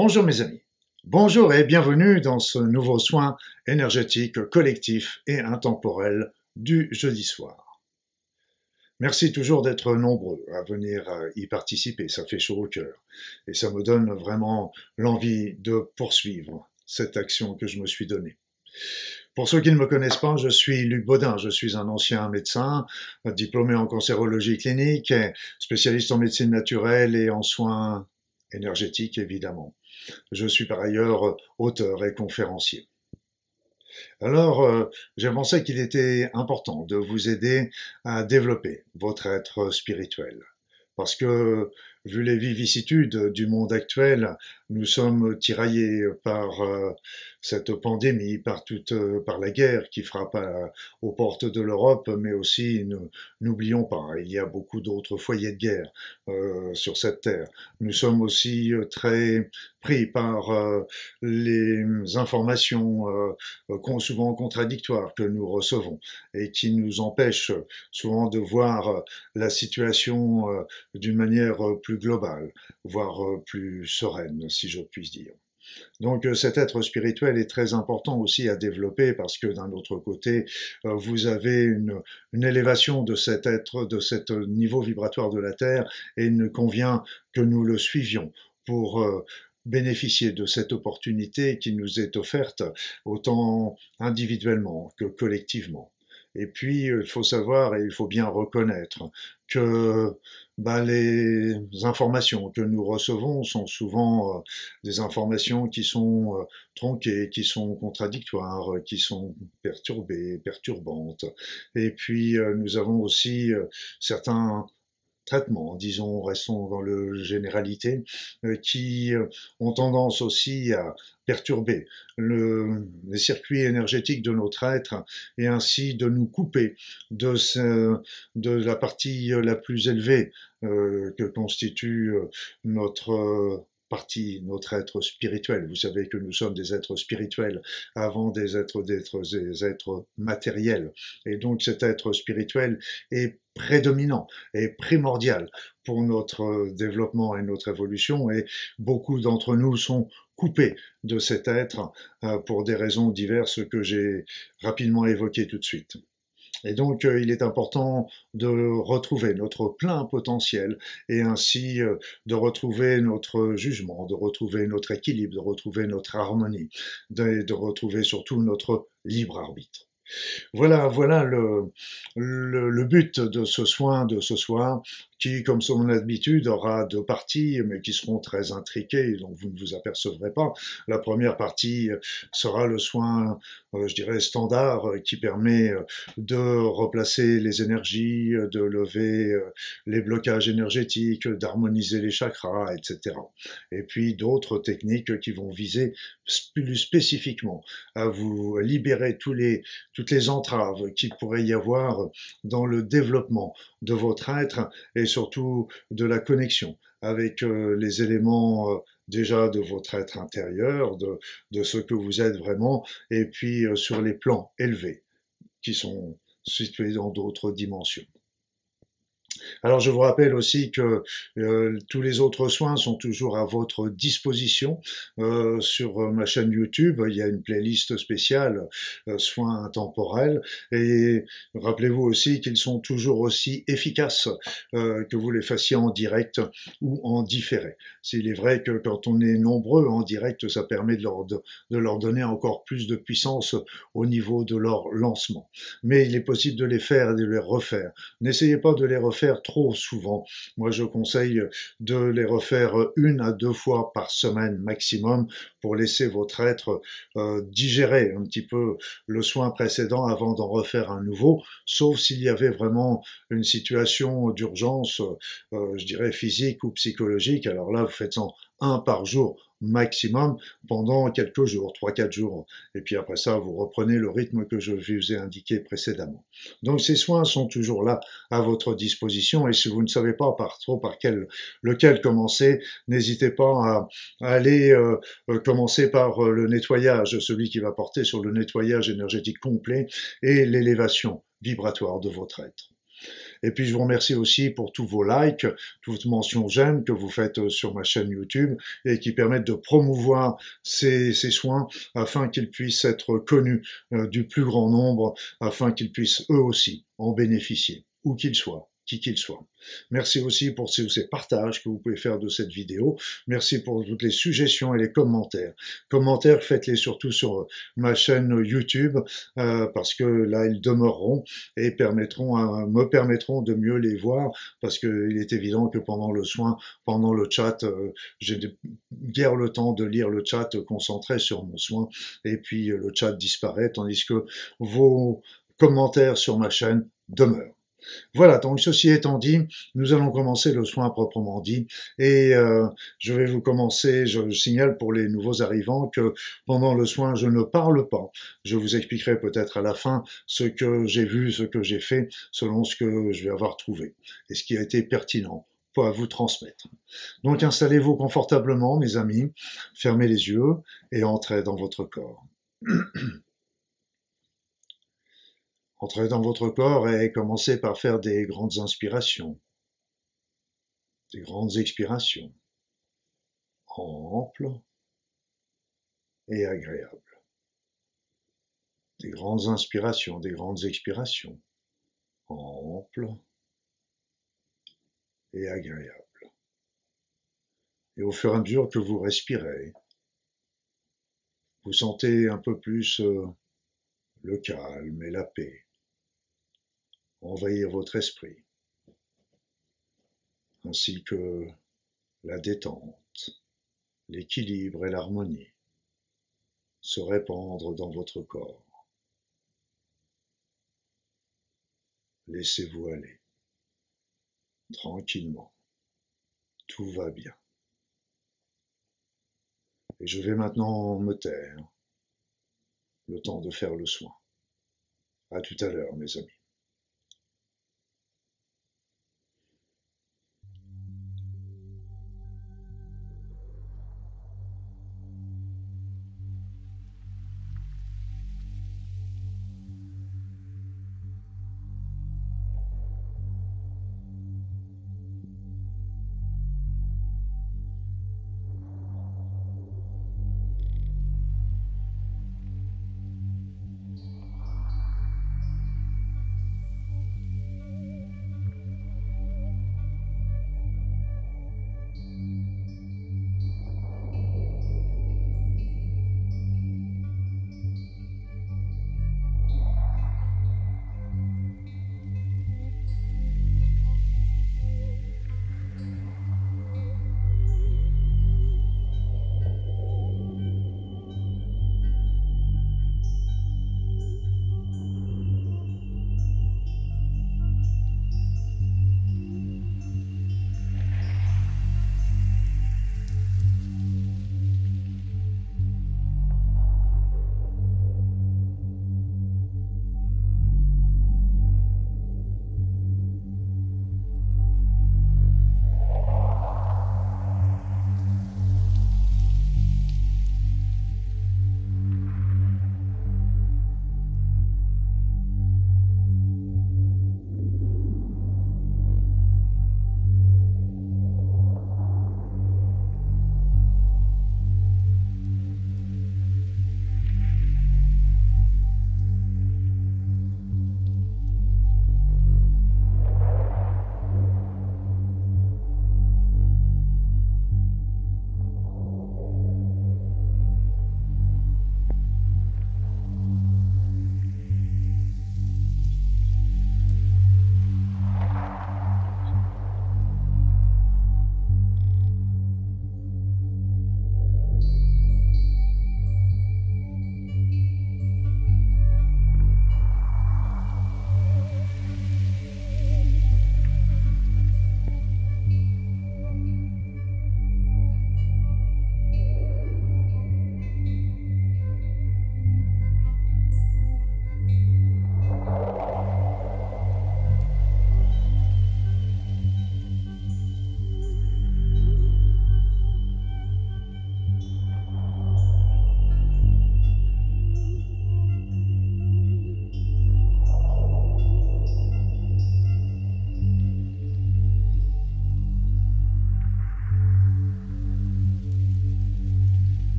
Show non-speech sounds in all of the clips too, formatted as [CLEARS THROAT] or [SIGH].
Bonjour mes amis. Bonjour et bienvenue dans ce nouveau soin énergétique collectif et intemporel du jeudi soir. Merci toujours d'être nombreux à venir euh, y participer, ça fait chaud au cœur et ça me donne vraiment l'envie de poursuivre cette action que je me suis donnée. Pour ceux qui ne me connaissent pas, je suis Luc Baudin, je suis un ancien médecin, diplômé en cancérologie clinique, spécialiste en médecine naturelle et en soins énergétiques évidemment. Je suis par ailleurs auteur et conférencier. Alors, euh, j'ai pensé qu'il était important de vous aider à développer votre être spirituel. Parce que, vu les vicissitudes du monde actuel, nous sommes tiraillés par euh, cette pandémie, par toute, euh, par la guerre qui frappe aux portes de l'Europe, mais aussi n'oublions pas, il y a beaucoup d'autres foyers de guerre euh, sur cette terre. Nous sommes aussi euh, très pris par les informations souvent contradictoires que nous recevons et qui nous empêchent souvent de voir la situation d'une manière plus globale, voire plus sereine, si je puis dire. Donc euh, cet être spirituel est très important aussi à développer parce que d'un autre côté, euh, vous avez une, élévation de cet être, de cet niveau vibratoire de la Terre et il ne convient que nous le suivions pour euh, bénéficier de cette opportunité qui nous est offerte autant individuellement que collectivement. Et puis, il faut savoir et il faut bien reconnaître que bah, les informations que nous recevons sont souvent euh, des informations qui sont euh, tronquées, qui sont contradictoires, qui sont perturbées, perturbantes. Et puis euh, nous avons aussi certains traitements, disons, restons dans le généralité, qui ont tendance aussi à perturber le, les circuits énergétiques de notre être et ainsi de nous couper de, ce, de la partie la plus élevée euh, que constitue euh, notre euh, partie, notre être spirituel. Vous savez que nous sommes des êtres spirituels avant des êtres, d'être des êtres matériels. Et donc cet être spirituel est prédominant et primordial pour notre développement et notre évolution et beaucoup d'entre nous sont coupés de cet être euh, pour des raisons diverses que j'ai rapidement évoquées tout de suite. Et donc, euh, il est important de retrouver notre plein potentiel et ainsi euh, de retrouver notre jugement, de retrouver notre équilibre, de retrouver notre harmonie, de retrouver surtout notre libre arbitre. Voilà, voilà le, le, but de ce soin de ce soir, qui, comme son habitude, aura deux parties, mais qui seront très intriquées, donc vous ne vous apercevrez pas. La première partie sera le soin, euh, je dirais, standard, euh, qui permet euh, de replacer les énergies, de lever les blocages énergétiques, d'harmoniser les chakras, etc. Et puis d'autres techniques qui vont viser plus spécifiquement à vous libérer tous les toutes les entraves qu'il pourrait y avoir dans le développement de votre être et surtout de la connexion avec euh, les éléments euh, déjà de votre être intérieur, de, ce que vous êtes vraiment, et puis euh, sur les plans élevés qui sont situés dans d'autres dimensions. Alors je vous rappelle aussi que euh, tous les autres soins sont toujours à votre disposition euh, sur ma chaîne YouTube. Il y a une playlist spéciale euh, soins intemporels et rappelez-vous aussi qu'ils sont toujours aussi efficaces que vous les fassiez en direct ou en différé. S'il est vrai que quand on est nombreux en direct, ça permet de leur donner encore plus de puissance au niveau de leur lancement. Mais il est possible de les faire et de les refaire. N'essayez pas de les refaire trop souvent. Moi, je conseille de les refaire une à deux fois par semaine maximum pour laisser votre être euh, digérer un petit peu le soin précédent avant d'en refaire un nouveau, sauf s'il y avait vraiment une situation d'urgence, euh, je dirais physique ou psychologique. Alors là, vous faites en un par jour maximum pendant quelques jours, 3-4 jours. Et puis après ça, vous reprenez le rythme que je vous ai indiqué précédemment. Donc ces soins sont toujours là à votre disposition et si vous ne savez pas par trop par quel, lequel commencer, n'hésitez pas à, aller euh, euh, commencer par euh, le nettoyage, celui qui va porter sur le nettoyage énergétique complet et l'élévation vibratoire de votre être. Et puis je vous remercie aussi pour tous vos likes, toutes mentions j'aime que vous faites euh, sur ma chaîne YouTube et qui permettent de promouvoir ces, soins afin qu'ils puissent être connus euh, du plus grand nombre, afin qu'ils puissent eux aussi en bénéficier, où qu'ils soient qui qu'il soit. Merci aussi pour ces, ces, partages que vous pouvez faire de cette vidéo. Merci pour toutes les suggestions et les commentaires. Commentaires, faites-les surtout sur ma chaîne YouTube euh, parce que là, ils demeureront et permettront me permettront de mieux les voir parce qu'il est évident que pendant le soin, pendant le chat, euh, j'ai guère le temps de lire le chat concentré sur mon soin et puis le chat disparaît tandis que vos commentaires sur ma chaîne demeurent. Voilà, donc ceci étant dit, nous allons commencer le soin proprement dit. Et euh, je vais vous commencer, je signale pour les nouveaux arrivants que pendant le soin, je ne parle pas. Je vous expliquerai peut-être à la fin ce que j'ai vu, ce que j'ai fait, selon ce que je vais avoir trouvé et ce qui a été pertinent pour vous transmettre. Donc installez-vous confortablement, mes amis, fermez les yeux et entrez dans votre corps. [CLEARS THROAT] Entrez dans votre corps et commencez par faire des grandes inspirations, des grandes expirations, amples et agréables. Des grandes inspirations, des grandes expirations, amples et agréables. Et au fur et à mesure que vous respirez, vous sentez un peu plus euh, le calme et la paix envahir votre esprit, ainsi que la détente, l'équilibre et l'harmonie se répandre dans votre corps. Laissez-vous aller, tranquillement, tout va bien. Et je vais maintenant me taire, le temps de faire le soin. À tout à l'heure, mes amis.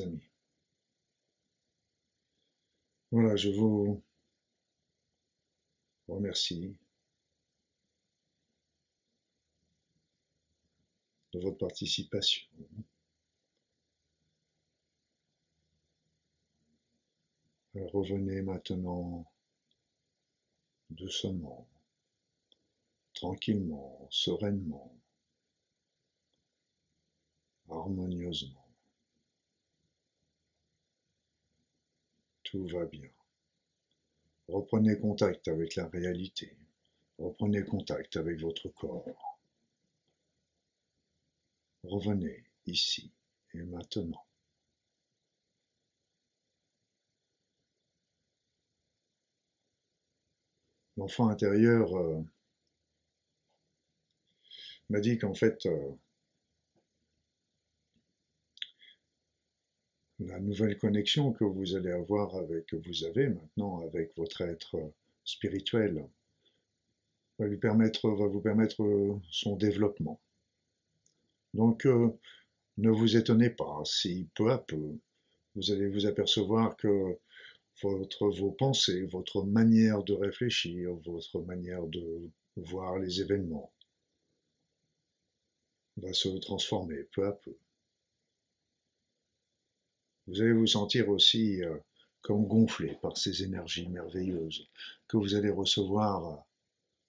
Amis. Voilà, je vous remercie de votre participation. Revenez maintenant doucement, tranquillement, sereinement, harmonieusement. Tout va bien. Reprenez contact avec la réalité. Reprenez contact avec votre corps. Revenez ici et maintenant. L'enfant intérieur euh, m'a dit qu'en fait, euh, la nouvelle connexion que vous allez avoir avec, que vous avez maintenant avec votre être spirituel, va lui permettre, va vous permettre son développement. Donc, euh, ne vous étonnez pas si peu à peu, vous allez vous apercevoir que vos pensées, votre manière de réfléchir, votre manière de voir les événements va se transformer peu à peu. Vous allez vous sentir aussi euh, comme gonflé par ces énergies merveilleuses que vous allez recevoir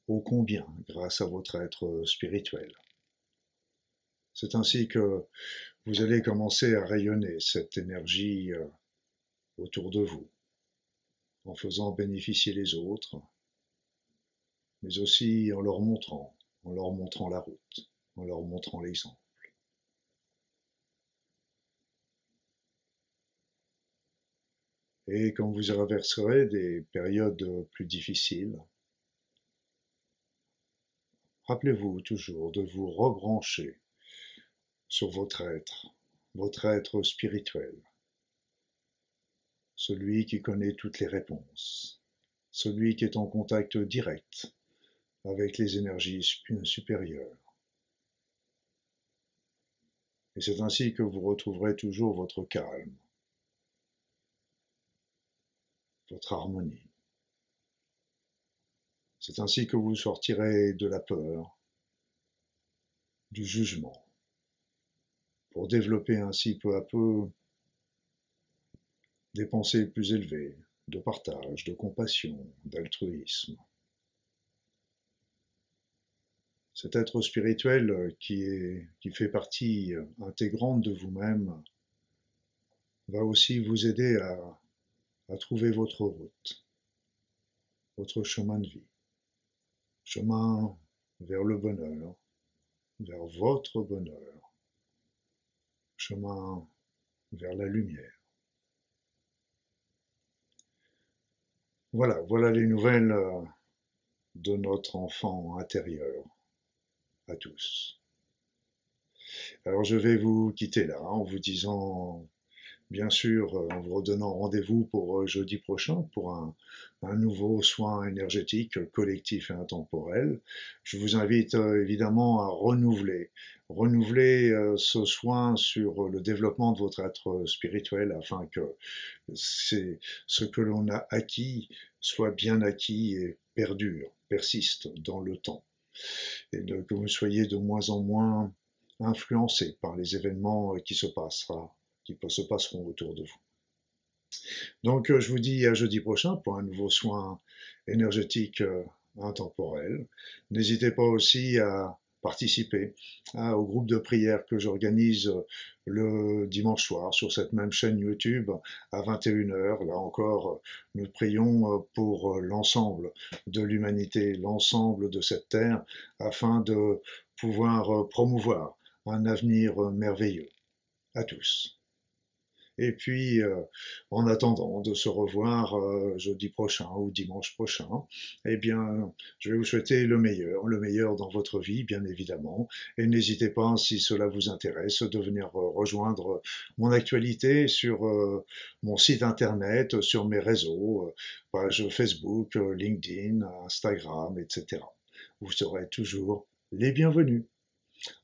ô combien grâce à votre être spirituel. C'est ainsi que vous allez commencer à rayonner cette énergie euh, autour de vous, en faisant bénéficier les autres, mais aussi en leur montrant, en leur montrant la route, en leur montrant l'exemple. Et quand vous traverserez des périodes plus difficiles, rappelez-vous toujours de vous rebrancher sur votre être, votre être spirituel, celui qui connaît toutes les réponses, celui qui est en contact direct avec les énergies supérieures. Et c'est ainsi que vous retrouverez toujours votre calme, votre harmonie. C'est ainsi que vous sortirez de la peur, du jugement, pour développer ainsi peu à peu des pensées plus élevées, de partage, de compassion, d'altruisme. Cet être spirituel qui, est, qui fait partie intégrante de vous-même va aussi vous aider à, à trouver votre route, votre chemin de vie, chemin vers le bonheur, vers votre bonheur, chemin vers la lumière. Voilà, voilà les nouvelles euh, de notre enfant intérieur à tous. Alors je vais vous quitter là en vous disant bien sûr euh, en vous redonnant rendez-vous pour euh, jeudi prochain pour un, nouveau soin énergétique collectif et intemporel. Je vous invite euh, évidemment à renouveler, renouveler ce soin sur le développement de votre être spirituel afin que ce que l'on a acquis soit bien acquis et perdure, persiste dans le temps. Et que vous soyez de moins en moins influencé par les événements qui se passera qui se passeront autour de vous. Donc, euh, je vous dis à jeudi prochain pour un nouveau soin énergétique euh, intemporel. N'hésitez pas aussi à participer hein, au groupe de prière que j'organise euh, le dimanche soir sur cette même chaîne YouTube à 21h. Là encore, nous prions pour l'ensemble de l'humanité, l'ensemble de cette terre, afin de pouvoir promouvoir un avenir merveilleux. À tous. Et puis, euh, en attendant de se revoir euh, jeudi prochain ou dimanche prochain, eh bien, je vais vous souhaiter le meilleur, le meilleur dans votre vie, bien évidemment. Et n'hésitez pas, si cela vous intéresse, de venir euh, rejoindre mon actualité sur mon site internet, sur mes réseaux, page Facebook, LinkedIn, Instagram, etc. Vous serez toujours les bienvenus.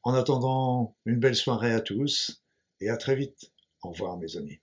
En attendant, une belle soirée à tous et à très vite. Au revoir mes amis.